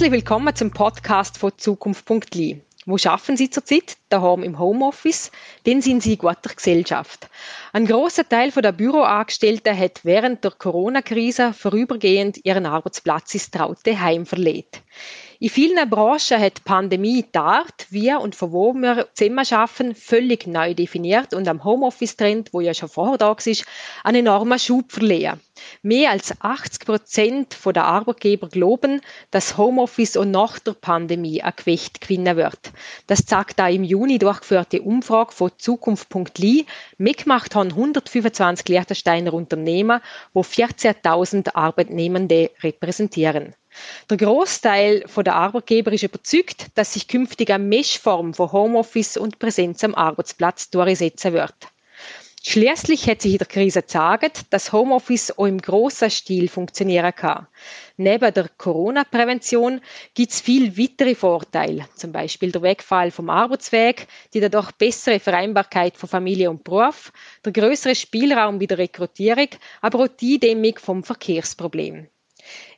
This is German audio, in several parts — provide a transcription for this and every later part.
Herzlich willkommen zum Podcast von Zukunft.li. Wo schaffen Sie zurzeit? Daheim im Homeoffice? Dann sind Sie in guter Gesellschaft. Ein großer Teil der Büroangestellten hat während der Corona-Krise vorübergehend ihren Arbeitsplatz ins traute Heim verlegt. In vielen Branchen hat die Pandemie die Art, wie und von wo wir zusammen arbeiten, völlig neu definiert und am Homeoffice-Trend, wo ja schon vorher da war, einen enormen Schub verliehen. Mehr als 80 Prozent der Arbeitgeber glauben, dass Homeoffice auch nach der Pandemie ein Gewicht gewinnen wird. Das zeigt eine im Juni durchgeführte Umfrage von Zukunft.li. Mitgemacht haben 125 Liechtensteiner Unternehmen, wo 14.000 Arbeitnehmende repräsentieren. Der Großteil der Arbeitgeber ist überzeugt, dass sich künftig eine Mischform von Homeoffice und Präsenz am Arbeitsplatz durchsetzen wird. Schließlich hat sich in der Krise gezeigt, dass Homeoffice auch im grossen Stil funktionieren kann. Neben der Corona-Prävention gibt es viel weitere Vorteile, zum Beispiel der Wegfall vom Arbeitsweg, die dadurch bessere Vereinbarkeit von Familie und Beruf, der größere Spielraum bei der Rekrutierung, aber auch die Dämmung vom Verkehrsproblem.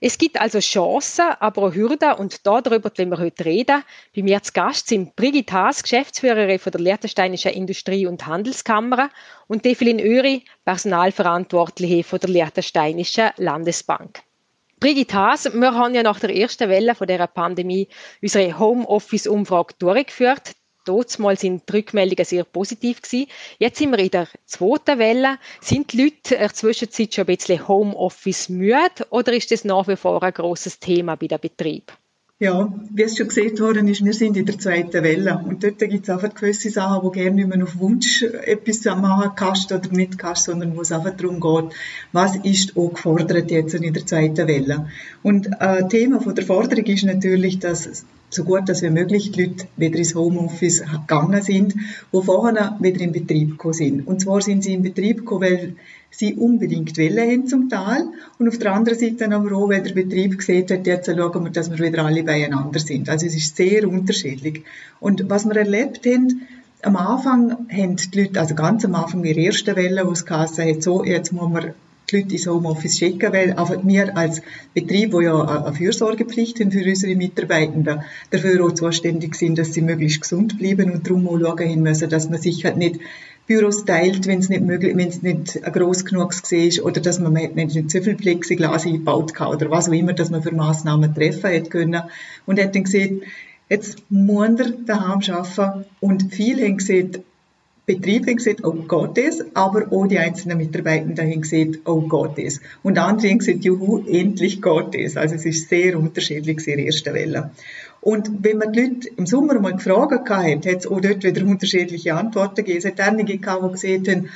Es gibt also Chancen, aber auch Hürden und darüber wollen wir heute reden. Bei mir zu Gast sind Brigitte Haas, Geschäftsführerin von der Liechtensteinischen Industrie- und Handelskammer und Defelin Öri, Personalverantwortliche von der Liechtensteinischen Landesbank. Brigitte Haas, wir haben ja nach der ersten Welle von dieser Pandemie unsere Homeoffice-Umfrage durchgeführt. Mal sind die Rückmeldungen sehr positiv gewesen. Jetzt sind wir in der zweiten Welle. Sind die Leute in der Zwischenzeit schon ein bisschen Homeoffice müde oder ist das nach wie vor ein grosses Thema bei den Betrieb? Ja, wie es schon gesagt worden ist, wir sind in der zweiten Welle. Und dort gibt es einfach gewisse Sachen, wo gerne nicht mehr auf Wunsch etwas machen kannst oder nicht kannst, sondern wo es einfach darum geht, was ist auch gefordert jetzt in der zweiten Welle. Und äh, Thema von der Forderung ist natürlich, dass so gut als möglich die Leute wieder ins Homeoffice gegangen sind, wo vorher wieder in Betrieb gekommen sind. Und zwar sind sie in Betrieb gekommen, weil sie unbedingt Welle haben zum Teil und auf der anderen Seite aber auch, weil der Betrieb gesehen hat, jetzt schauen wir, dass wir wieder alle beieinander sind. Also es ist sehr unterschiedlich. Und was wir erlebt haben, am Anfang haben die Leute, also ganz am Anfang der ersten Welle, wo es geheißen hat, so, jetzt muss man die Leute ins Homeoffice schicken, weil einfach wir als Betrieb, wo ja eine Fürsorgepflicht haben für unsere Mitarbeitenden, dafür auch zuständig sind, dass sie möglichst gesund bleiben und darum auch schauen müssen, dass man sich halt nicht Büros teilt, wenn es nicht möglich, wenn es nicht groß genug ist oder dass man nicht, nicht so viel Plexiglas eingebaut hat oder was auch immer, dass man für Massnahmen treffen hätte können. Und hat dann gesehen, jetzt muss er daheim arbeiten und viele haben gesagt, Betrieb haben gesagt, oh Gott es, aber auch die einzelnen Mitarbeitenden gesagt, oh Gott es. Und andere gesagt, juhu, endlich Gott es. Also es ist sehr unterschiedlich, sehr erste Welle. Und wenn man die Leute im Sommer mal gefragt hat, hat es auch dort wieder unterschiedliche Antworten gegeben. Es hat einige gehabt, die gesehen haben,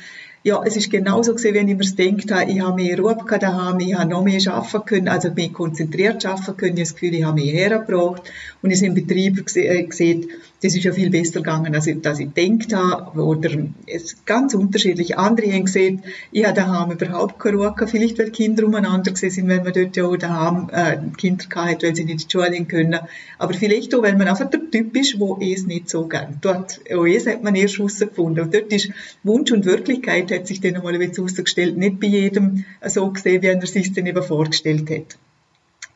ja, es ist genauso gewesen, wenn ich mir denkt habe, ich habe mehr Ruhe gehabt daheim, ich habe noch mehr arbeiten können, also mehr konzentriert arbeiten können, ich habe das Gefühl, ich habe mehr hergebracht und ich im Betrieb äh, gesehen, das ist ja viel besser gegangen, als ich, als ich gedacht habe, oder es ganz unterschiedlich. Andere haben gesehen, ich habe daheim überhaupt keine Ruhe gehabt, vielleicht weil Kinder umeinander gesehen sind, weil man dort ja auch daheim äh, Kinder gehabt weil sie nicht die Schule gehen können, aber vielleicht auch, weil man einfach der Typ ist, wo es nicht so gern. Dort, auch es hat man erst herausgefunden und dort ist Wunsch und Wirklichkeit hat sich dann einmal herausgestellt, nicht bei jedem so gesehen, wie er sich dann eben vorgestellt hat.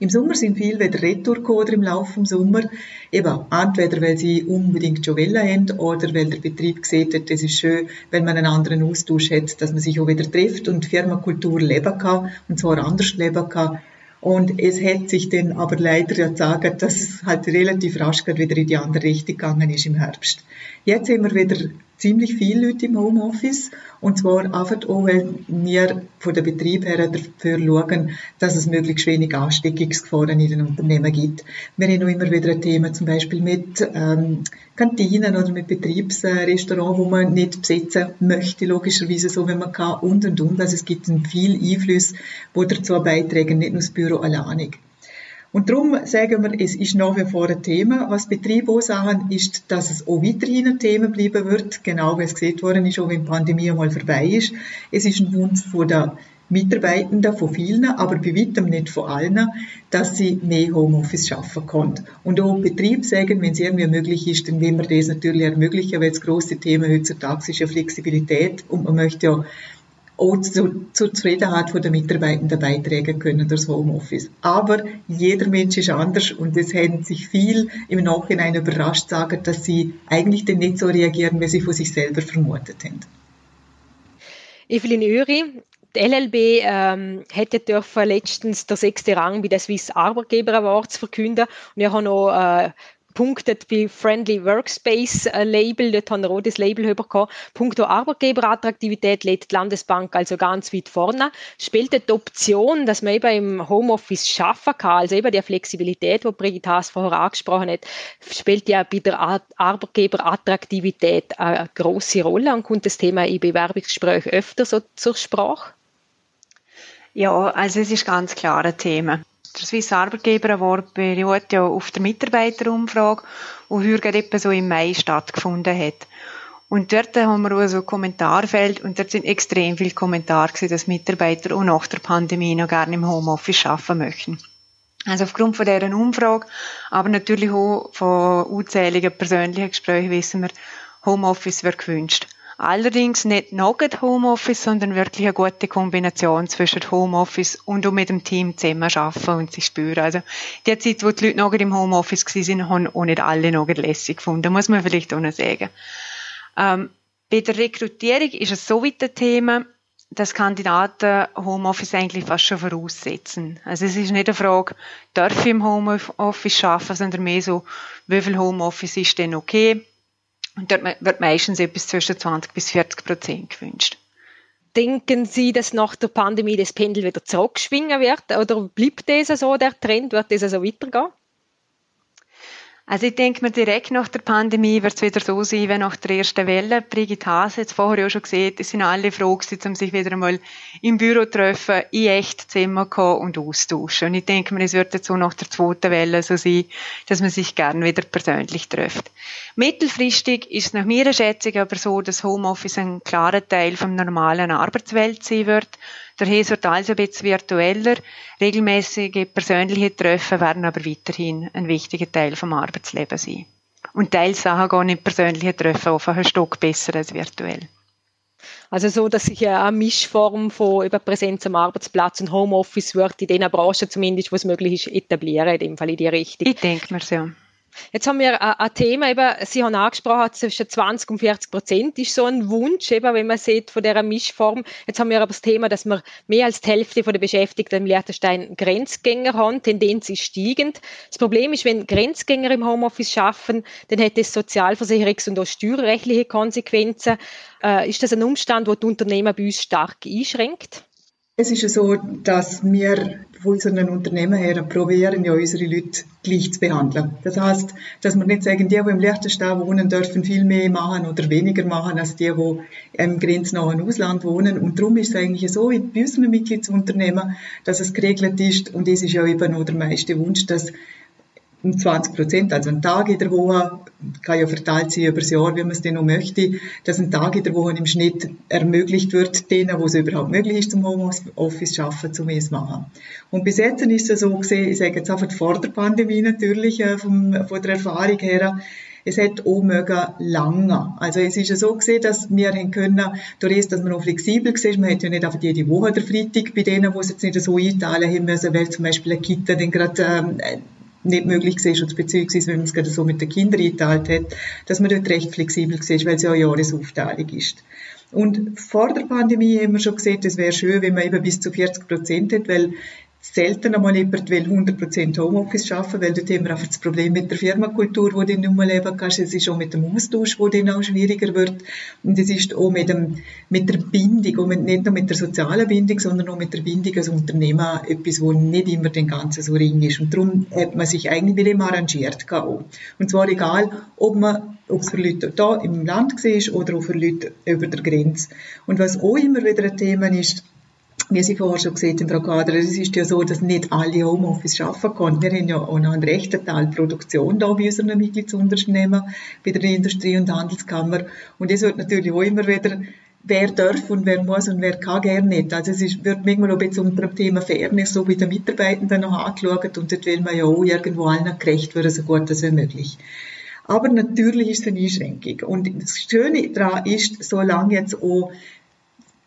Im Sommer sind viele wieder retour im Laufe des Sommer. Eben, entweder weil sie unbedingt Welle haben oder weil der Betrieb gesehen hat, es ist schön, wenn man einen anderen Austausch hat, dass man sich auch wieder trifft und die Firmenkultur leben kann, und zwar anders leben kann. Und es hat sich dann aber leider ja gesagt, dass es halt relativ rasch wieder in die andere Richtung gegangen ist im Herbst. Jetzt haben wir wieder ziemlich viele Leute im Homeoffice. Und zwar einfach auch, weil wir von der Betrieb her dafür schauen, dass es möglichst wenig Ansteckungsgefahren in den Unternehmen gibt. Wir haben auch immer wieder ein Thema, zum Beispiel mit ähm, Kantinen oder mit Betriebsrestaurants, wo man nicht besetzen möchte, logischerweise so, wenn man kann, und und und. Also es gibt viel Einfluss, wo dazu beitragen, nicht nur das Büro alleinig. Und darum sagen wir, es ist nach wie vor ein Thema. Was Betriebe auch sagen, ist, dass es auch weiterhin ein Thema bleiben wird, genau wie es gesehen worden ist, auch wenn die Pandemie einmal vorbei ist. Es ist ein Wunsch von der Mitarbeitenden, von vielen, aber bei weitem nicht von allen, dass sie mehr Homeoffice schaffen können. Und auch Betrieb sagen, wenn es irgendwie möglich ist, dann wollen wir das natürlich ermöglichen, weil das große Thema heutzutage ist ja Flexibilität und man möchte ja auch zu, zur Zufriedenheit der Mitarbeitenden beitragen können das Homeoffice. Aber jeder Mensch ist anders und es haben sich viel im Nachhinein überrascht sagen, dass sie eigentlich dann nicht so reagieren, wie sie von sich selber vermutet haben. Evelyn Öri, die LLB ähm, hätte dürfen letztens der sechste Rang bei der Swiss Arbeitgeber Awards verkünden und ich habe noch äh, punktet bei Friendly Workspace äh, Label, dort haben wir auch das Label bekommen. Punkto Arbeitgeberattraktivität lädt die Landesbank also ganz weit vorne. Spielt die Option, dass man eben im Homeoffice schaffen kann, also eben die Flexibilität, die Brigitte Haas vorher angesprochen hat, spielt ja bei der Arbeitgeberattraktivität eine große Rolle und kommt das Thema im Bewerbungsgespräch öfter so zur Sprache? Ja, also es ist ganz klar ein Thema. Der Swiss Arbeitgeber Award beruht ja auf der Mitarbeiterumfrage, die heute etwa so im Mai stattgefunden hat. Und dort haben wir so ein Kommentarfeld und dort sind extrem viele Kommentare gewesen, dass Mitarbeiter auch nach der Pandemie noch gerne im Homeoffice arbeiten möchten. Also aufgrund von deren Umfrage, aber natürlich auch von unzähligen persönlichen Gesprächen wissen wir, Homeoffice wird gewünscht. Allerdings nicht Nugget Homeoffice, sondern wirklich eine gute Kombination zwischen Homeoffice und auch mit dem Team zusammen arbeiten und sich spüren. Also, die Zeit, wo die Leute noch im Homeoffice waren, haben auch nicht alle noch lässig gefunden, muss man vielleicht auch noch sagen. Ähm, bei der Rekrutierung ist es so weit ein Thema, dass Kandidaten Homeoffice eigentlich fast schon voraussetzen. Also es ist nicht eine Frage, darf ich im Homeoffice arbeiten, sondern mehr so, wie viel Homeoffice ist denn okay? Und dort wird meistens etwas zwischen 20 bis 40 Prozent gewünscht. Denken Sie, dass nach der Pandemie das Pendel wieder zurückschwingen wird? Oder bleibt das so, der Trend? Wird das so weitergehen? Also ich denke mir, direkt nach der Pandemie wird es wieder so sein wie nach der ersten Welle. Brigitte Hase hat es vorher ja schon gesehen, es sind alle froh gewesen, um sich wieder einmal im Büro zu treffen, in echt Zimmer kommen und austauschen. Und ich denke mir, es wird jetzt so nach der zweiten Welle so sein, dass man sich gerne wieder persönlich trifft. Mittelfristig ist es nach meiner Schätzung aber so, dass Homeoffice ein klarer Teil vom normalen Arbeitswelt sein wird Daher wird also ein bisschen virtueller. Regelmäßige persönliche Treffen werden aber weiterhin ein wichtiger Teil vom Arbeitsleben sein. Und Teilsachen gehen in persönlichen Treffen offen ein Stück besser als virtuell. Also so, dass sich eine Mischform von über Präsenz am Arbeitsplatz und Homeoffice wird in den Branchen zumindest, wo es möglich ist, etablieren, in dem Fall in die Richtung. Ich denke mir so. Jetzt haben wir ein Thema, eben, Sie haben angesprochen, zwischen 20 und 40 Prozent ist so ein Wunsch, eben, wenn man sieht von dieser Mischform. Jetzt haben wir aber das Thema, dass wir mehr als die Hälfte der Beschäftigten im Liechtenstein Grenzgänger haben. Tendenz ist steigend. Das Problem ist, wenn Grenzgänger im Homeoffice schaffen, dann hat das sozialversicherungs- und auch steuerrechtliche Konsequenzen. Äh, ist das ein Umstand, wo die Unternehmen bei uns stark einschränkt? Es ist ja so, dass wir von unseren Unternehmen her probieren, ja unsere Leute gleich zu behandeln. Das heißt, dass wir nicht sagen, die, die im Liechtenstein wohnen, dürfen viel mehr machen oder weniger machen als die, die im grenznahen Ausland wohnen. Und darum ist es eigentlich so, bei unseren Mitgliedsunternehmen, dass es geregelt ist, und das ist ja eben noch der meiste Wunsch, dass um 20 Prozent, also ein Tag in der Woche, kann ja verteilt sein über das Jahr, wie man es denn noch möchte, dass ein Tag in der Woche im Schnitt ermöglicht wird, denen, wo es überhaupt möglich ist, zum Homeoffice zu arbeiten, zu es machen. Und bis jetzt ist es so gesehen, ich sage jetzt einfach vor der Pandemie natürlich, äh, vom, von der Erfahrung her, es hat auch mögen lange. Also es ist ja so gesehen, dass wir haben können, durch dass man auch flexibel war, man hat ja nicht einfach jede Woche der Freitag bei denen, wo es jetzt nicht so einteilen haben müssen, weil zum Beispiel eine Kita dann gerade ähm, nicht möglich war, oder beziehungsweise wenn man es gerade so mit den Kindern eingeteilt hat, dass man dort recht flexibel war, weil es ja eine Jahresaufteilung ist. Und vor der Pandemie haben wir schon gesehen, es wäre schön, wenn man eben bis zu 40 Prozent hat, weil selten einmal jemand will 100% Homeoffice arbeiten, weil dort haben wir einfach das Problem mit der Firmenkultur, wo du nicht mehr leben kannst. Es ist auch mit dem Austausch, wo dann auch schwieriger wird. Und es ist auch mit, dem, mit der Bindung, und nicht nur mit der sozialen Bindung, sondern auch mit der Bindung als Unternehmer etwas, wo nicht immer den ganzen so ring ist. Und darum hat man sich eigentlich mit dem arrangiert. Auch. Und zwar egal, ob man ob es für Leute da im Land war oder auch für Leute über der Grenze. Und was auch immer wieder ein Thema ist, wie Sie vorher schon gesehen haben, Frau Kader, es ist ja so, dass nicht alle Homeoffice arbeiten können. Wir haben ja auch noch einen rechten Teil Produktion da bei unseren Mitgliedsunternehmen, bei der Industrie- und Handelskammer. Und es wird natürlich auch immer wieder wer darf und wer muss und wer kann gerne nicht. Also es ist, wird manchmal auch unter dem Thema Fairness so bei den Mitarbeitenden noch angeschaut und dort will man ja auch irgendwo allen gerecht werden, so gut als möglich. Aber natürlich ist es eine Einschränkung. Und das Schöne daran ist, solange jetzt auch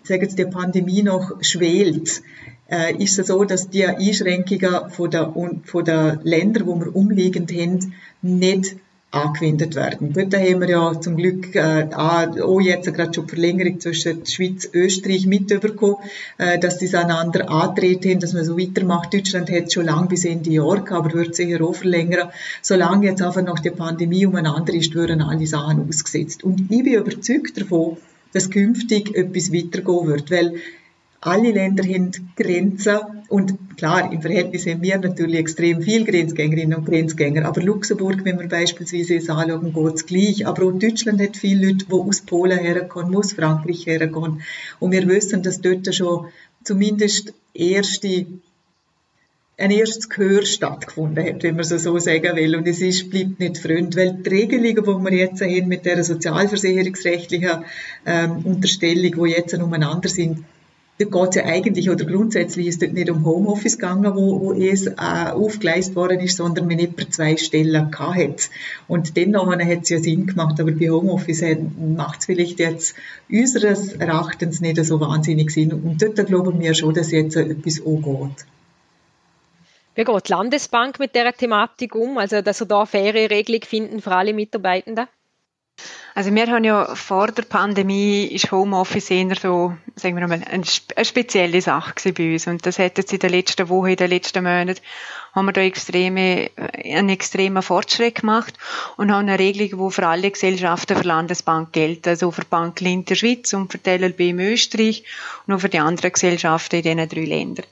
sagen Sie, die Pandemie noch schwelt, äh, ist es so, dass die Einschränkungen von der, von der Länder, wo wir umliegend haben, nicht angewendet werden. Dort haben wir ja zum Glück äh, auch jetzt gerade schon Verlängerung zwischen Schweiz und Österreich mitbekommen, äh, dass sie einander antreten haben, dass man so weitermacht. Deutschland hat schon lange bis Ende Jahr gehabt, aber wird sicher auch verlängern. Solange jetzt einfach noch die Pandemie umeinander ist, würden alle Sachen ausgesetzt. Und ich bin überzeugt davon, dass künftig etwas weitergehen wird, weil alle Länder haben Grenzen und klar, im Verhältnis haben wir natürlich extrem viel Grenzgängerinnen und Grenzgänger, aber Luxemburg, wenn wir beispielsweise es anschauen, geht es gleich. Aber auch Deutschland hat viele Leute, die aus Polen herkommen, aus Frankreich herkommen. Und wir wissen, dass dort schon zumindest erste ein erstes Gehör stattgefunden hat, wenn man so, sagen will. Und es ist, bleibt nicht fremd, weil die Regelungen, die wir jetzt haben mit der sozialversicherungsrechtlichen ähm, Unterstellung, die jetzt umeinander sind, da geht es ja eigentlich, oder grundsätzlich ist es nicht um Homeoffice gegangen, wo, wo es äh, aufgeleistet worden ist, sondern wenn jemand zwei Stellen hat. Und dennoch hat es ja Sinn gemacht, aber bei Homeoffice macht es vielleicht jetzt unseres Erachtens nicht so wahnsinnig Sinn. Und dort glauben wir schon, dass jetzt etwas angeht. Wie geht die Landesbank mit dieser Thematik um? Also, dass wir da faire Regelung finden für alle Mitarbeitenden? Also wir haben ja vor der Pandemie ist Homeoffice eher so, sagen wir mal, eine, spezielle Sache bei uns. Und das hat jetzt in den letzten Wochen, in den letzten Monaten, haben wir da extreme, äh, einen extremen Fortschritt gemacht und haben eine Regelung, die für alle Gesellschaften für Landesbank gilt. Also für die Bank in der Schweiz und für die LLB in Österreich und auch für die anderen Gesellschaften in diesen drei Ländern.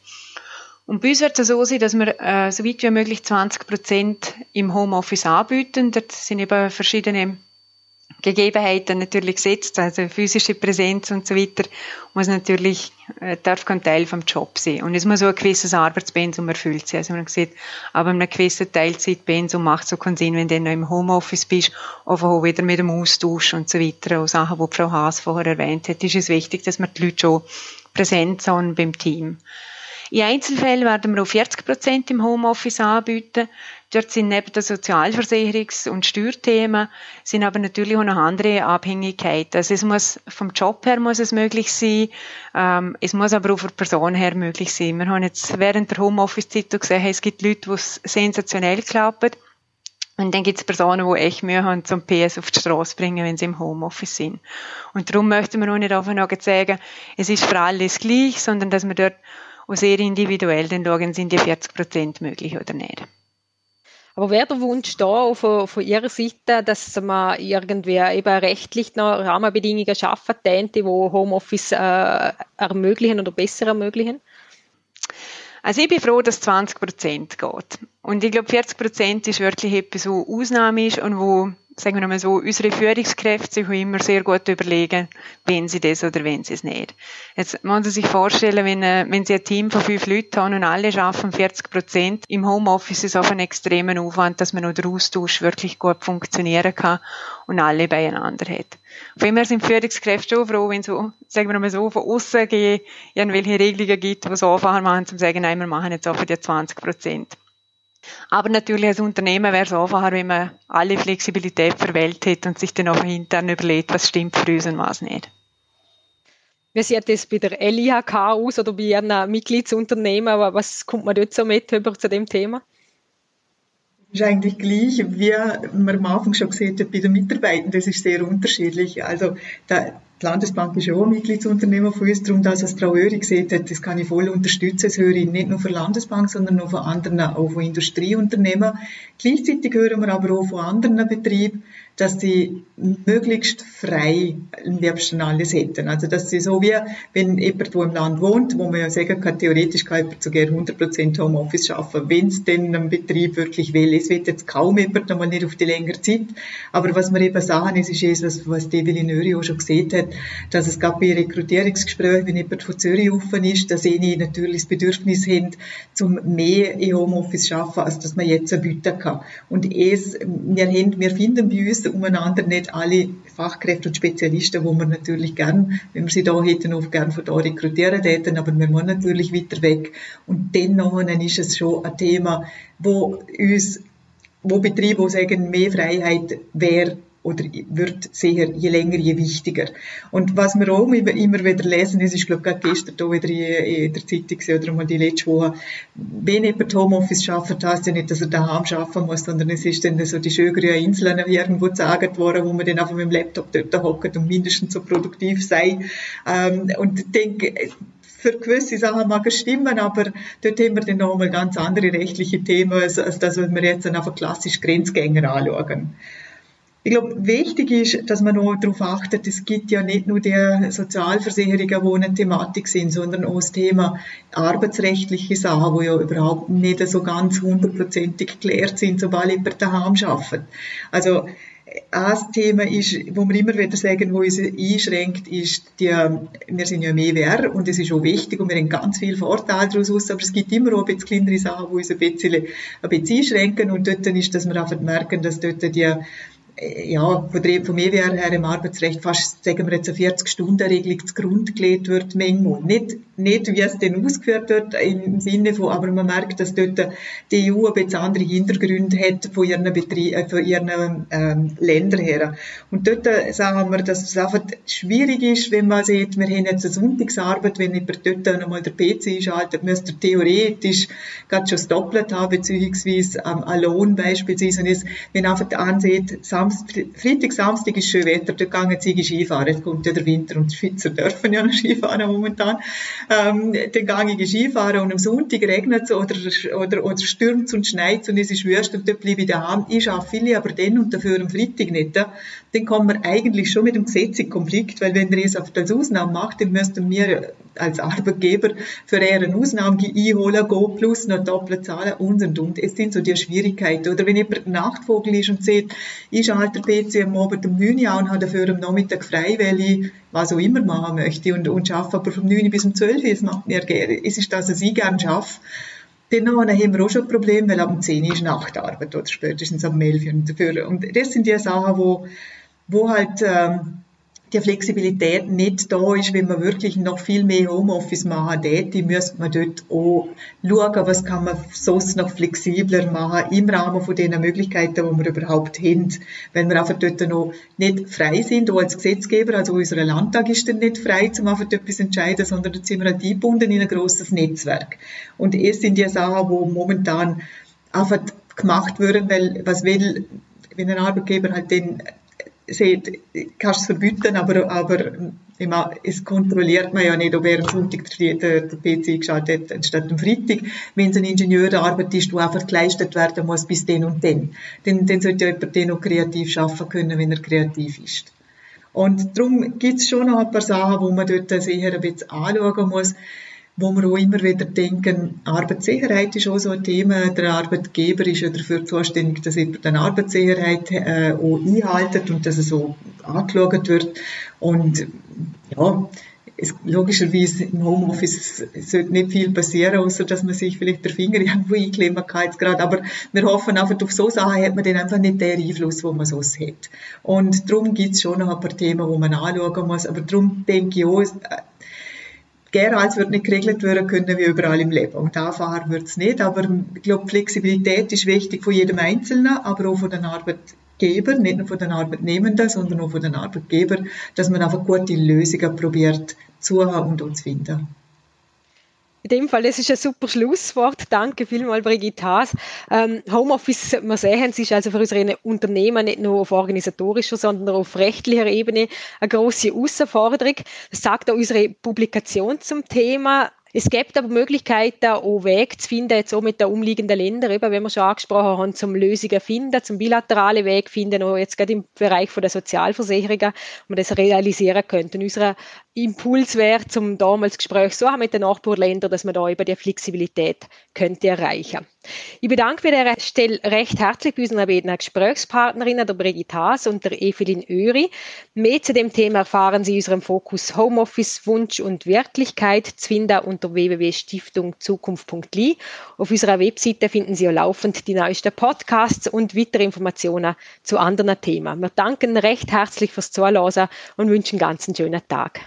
Und bei uns wird es so sein, dass wir äh, so weit wie möglich 20 Prozent im Homeoffice anbieten. Dort sind eben verschiedene Gegebenheiten natürlich gesetzt, also physische Präsenz und so weiter, muss natürlich, äh, darf kein Teil vom Job sein. Und es muss auch ein gewisses Arbeitspensum erfüllt sein. Also man sieht, aber einem gewissen Teilzeitpensum macht so keinen Sinn, wenn du noch im Homeoffice bist, auch wieder mit dem Austausch und so weiter, auch Sachen, die Frau Haas vorher erwähnt hat, ist es wichtig, dass man die Leute schon präsent sind beim Team. In Einzelfällen werden wir auch 40 Prozent im Homeoffice anbieten. Dort sind neben den Sozialversicherungs- und Steuerthemen sind aber natürlich auch noch andere Abhängigkeiten. Also es muss vom Job her muss es möglich sein, ähm, es muss aber auch von der Person her möglich sein. Wir haben jetzt während der Homeoffice-Zeit gesehen, es gibt Leute, die es sensationell klappen. Und dann gibt es Personen, die echt Mühe haben, zum PS auf die Straße bringen, wenn sie im Homeoffice sind. Und darum möchten wir auch nicht einfach sagen, es ist für alles gleich, sondern dass wir dort auch sehr individuell dann schauen, sind die 40 Prozent möglich oder nicht. Aber wäre der Wunsch da von, von Ihrer Seite, dass man irgendwie eben rechtlich noch Rahmenbedingungen schaffen könnte, wo Homeoffice äh, ermöglichen oder besser ermöglichen? Also ich bin froh, dass 20 Prozent geht. Und ich glaube, 40 Prozent ist wirklich etwas, wo Ausnahme ist und wo sagen wir mal so, unsere Führungskräfte sich immer sehr gut überlegen, wenn sie das oder wenn sie es nicht. Jetzt muss man sich vorstellen, wenn, äh, wenn sie ein Team von fünf Leuten haben und alle schaffen 40 Prozent, im Homeoffice ist es auf einen extremen Aufwand, dass man noch der Austausch wirklich gut funktionieren kann und alle beieinander hat. Von immer sind Führungskräfte schon froh, wenn so, sagen wir mal so, von außen irgendwelche Regelungen gibt, die so anfangen machen, zum sagen, nein, wir machen jetzt einfach die 20 Prozent. Aber natürlich als Unternehmen wäre es einfacher, wenn man alle Flexibilität verwählt hätte und sich dann auch intern überlegt, was stimmt für uns und was nicht. Wie sieht das bei der LIHK aus oder bei Ihren Mitgliedsunternehmen? Was kommt man dort so mit über zu dem Thema? Ist eigentlich gleich, wie man am Anfang schon gesehen hat, bei den Mitarbeitern. Das ist sehr unterschiedlich. Also, da, die Landesbank ist auch ein Mitgliedsunternehmer von uns, darum das, was Frau Öri gesehen hat, das kann ich voll unterstützen. Das höre ich nicht nur von Landesbank, sondern auch von anderen, auch von Industrieunternehmen. Gleichzeitig hören wir aber auch von anderen Betrieben, dass sie möglichst frei am liebsten alles hätten. Also, dass sie so wie, wenn jemand, wo im Land wohnt, wo man ja sagen kann, theoretisch kann jemand sogar 100% Homeoffice schaffen, wenn es denn ein Betrieb wirklich will. Es wird jetzt kaum jemand, einmal nicht auf die längere Zeit. Aber was wir eben sagen, ist, ist was, was Develin Öri auch schon gesehen hat, dass es gab bei Rekrutierungsgesprächen, wenn jemand von Zürich offen ist, dass sie natürlich das Bedürfnis haben, zum mehr im Homeoffice zu arbeiten, als dass man jetzt bieten kann. Und es, wir, haben, wir finden bei uns umeinander nicht alle Fachkräfte und Spezialisten, wo wir natürlich gern, wenn wir sie da hätten, auch gern von da rekrutieren hätten, aber wir wollen natürlich weiter weg. Und dennoch ist es schon ein Thema, wo uns, wo Betriebe sagen, mehr Freiheit wäre oder wird sehr je länger, je wichtiger. Und was wir auch immer wieder lesen, es ist, glaube ich, gestern da wieder in, der Zeitung oder mal die letzte Woche, wenn jemand Homeoffice schafft, heißt ja nicht, dass er daheim arbeiten muss, sondern es ist dann so die schönen Inseln irgendwo gesagt worden, wo man dann einfach mit dem Laptop dort hockt und mindestens so produktiv sei. Ähm, und ich denke, für gewisse Sachen mag es stimmen, aber dort haben wir dann nochmal ganz andere rechtliche Themen, als, als das, was wir jetzt einfach klassisch Grenzgänger anschauen. Ich glaube, wichtig ist, dass man noch darauf achtet, es gibt ja nicht nur die Sozialversicherungen, die eine Thematik sind, sondern auch das Thema arbeitsrechtliche Sachen, die ja überhaupt nicht so ganz hundertprozentig geklärt sind, sobald jemand daheim arbeitet. Also, ein Thema ist, wo wir immer wieder sagen, wo uns einschränkt, ist, die, wir sind ja mehr EWR und es ist auch wichtig und wir haben ganz viele Vorteile daraus, aber es gibt immer auch ein bisschen kleinere Sachen, die uns ein bisschen, ein bisschen einschränken und dort ist, dass wir einfach merken, dass dort die ja, vom EWR her im Arbeitsrecht fast, sagen wir jetzt, eine 40-Stunden-Regelung zu Grund gelegt wird, manchmal. Nicht, nicht, wie es denn ausgeführt wird, im Sinne von, aber man merkt, dass dort die EU ein bisschen andere Hintergründe hat von ihren, Betrie äh, von ihren ähm, Ländern her. Und dort äh, sagen wir, dass es einfach schwierig ist, wenn man sieht, wir haben jetzt eine Sonntagsarbeit, wenn jemand dort nochmal der PC einschaltet, müsste er theoretisch gerade schon das Doppelte haben, beziehungsweise ähm, ein Lohn beispielsweise. Und es, wenn einfach ansieht, Samstag, Freitag, Samstag ist schön Wetter, da gehen sie Skifahren. Jetzt kommt ja der Winter und die Schweizer dürfen ja noch Skifahren momentan. Ähm, dann gehe ich Skifahren und am Sonntag regnet es oder, oder, oder stürmt es und schneit und es ist wüst und dort bleibe ich daheim. Ich arbeite viele aber dann und dafür am Freitag nicht. Dann kommen wir eigentlich schon mit dem Gesetz in Konflikt, weil wenn ihr es auf als Ausnahme macht, dann müssten wir als Arbeitgeber für eine Ausnahme einholen, gehen plus noch doppelt zahlen und und und. Es sind so die Schwierigkeiten. Oder wenn jemand Nachtvogel ist und sieht, ich schalte PC am Abend um 9 Uhr und habe dafür am Nachmittag frei, weil ich was auch immer machen möchte und, und arbeite aber vom 9 bis um 12 Uhr, es macht mir gerne, es ist das, was ich gerne schaffe. Dann haben wir auch schon ein Problem, weil ab 10 Uhr ist Nachtarbeit oder spätestens am 11 Uhr. Und das sind die Sachen, wo, wo halt, ähm, die Flexibilität nicht da ist, wenn man wirklich noch viel mehr Homeoffice machen täte, müsste man dort auch schauen, was kann man sonst noch flexibler machen im Rahmen von den Möglichkeiten, die wir überhaupt haben. Wenn wir einfach dort noch nicht frei sind, auch als Gesetzgeber, also unser Landtag ist dann nicht frei, zum einfach etwas entscheiden, sondern dort sind wir halt eingebunden in ein grosses Netzwerk. Und es sind die Sachen, die momentan einfach gemacht werden, weil was will, wenn ein Arbeitgeber halt den sagt, kannst es verbieten, aber, aber es kontrolliert man ja nicht, ob er am Sonntag der PC geschaltet hat, anstatt am Freitag. Wenn es eine Ingenieurarbeit ist, die einfach geleistet werden muss bis den und den, dann, dann sollte ja jemand den noch kreativ schaffen können, wenn er kreativ ist. Und darum gibt es schon noch ein paar Sachen, wo man dort sicher ein bisschen anschauen muss wo wir auch immer wieder denken, Arbeitssicherheit ist auch so ein Thema. Der Arbeitgeber ist ja dafür zuständig, dass eben die Arbeitssicherheit äh, auch einhaltet und dass es so angeschaut wird. Und ja, es, logischerweise im Homeoffice sollte nicht viel passieren, außer dass man sich vielleicht der Finger irgendwo einklemmen kann jetzt gerade. Aber wir hoffen einfach, auf so Sachen hat man dann einfach nicht den Einfluss, wo man sonst hat. Und darum gibt es schon noch ein paar Themen, wo man anschauen muss. Aber darum denke ich auch, Gärhals wird nicht geregelt werden können wie überall im Leben. Und Anfahren wird es nicht. Aber ich glaube, Flexibilität ist wichtig von jedem Einzelnen, aber auch von den Arbeitgebern, nicht nur von den Arbeitnehmenden, sondern auch von den Arbeitgebern, dass man einfach gute Lösungen probiert zu haben und zu finden. In dem Fall, das ist ein super Schlusswort. Danke vielmals, Brigitte Haas. Ähm, Homeoffice, man sehen, es ist also für unsere Unternehmen nicht nur auf organisatorischer, sondern auf rechtlicher Ebene eine große Herausforderung. Das sagt auch unsere Publikation zum Thema. Es gibt aber Möglichkeiten, auch Wege zu finden, jetzt auch mit den umliegenden Ländern, eben, wenn wir schon angesprochen haben, zum Lösungen finden, zum bilateralen Weg finden, auch jetzt gerade im Bereich der Sozialversicherungen, wo man das realisieren könnte. Und unser Impuls wäre, zum damals Gespräch so haben mit den Nachbarländern, dass man da über die Flexibilität könnte erreichen. Ich bedanke mich an dieser Stelle recht herzlich bei unseren beiden Gesprächspartnerinnen, der Brigitte Haas und der Evelyn Öri. Mehr zu dem Thema erfahren Sie in unserem Fokus Homeoffice, Wunsch und Wirklichkeit zu finden unter www.stiftungzukunft.li. Auf unserer Webseite finden Sie auch laufend die neuesten Podcasts und weitere Informationen zu anderen Themen. Wir danken recht herzlich fürs Zuhören und wünschen einen ganz schönen Tag.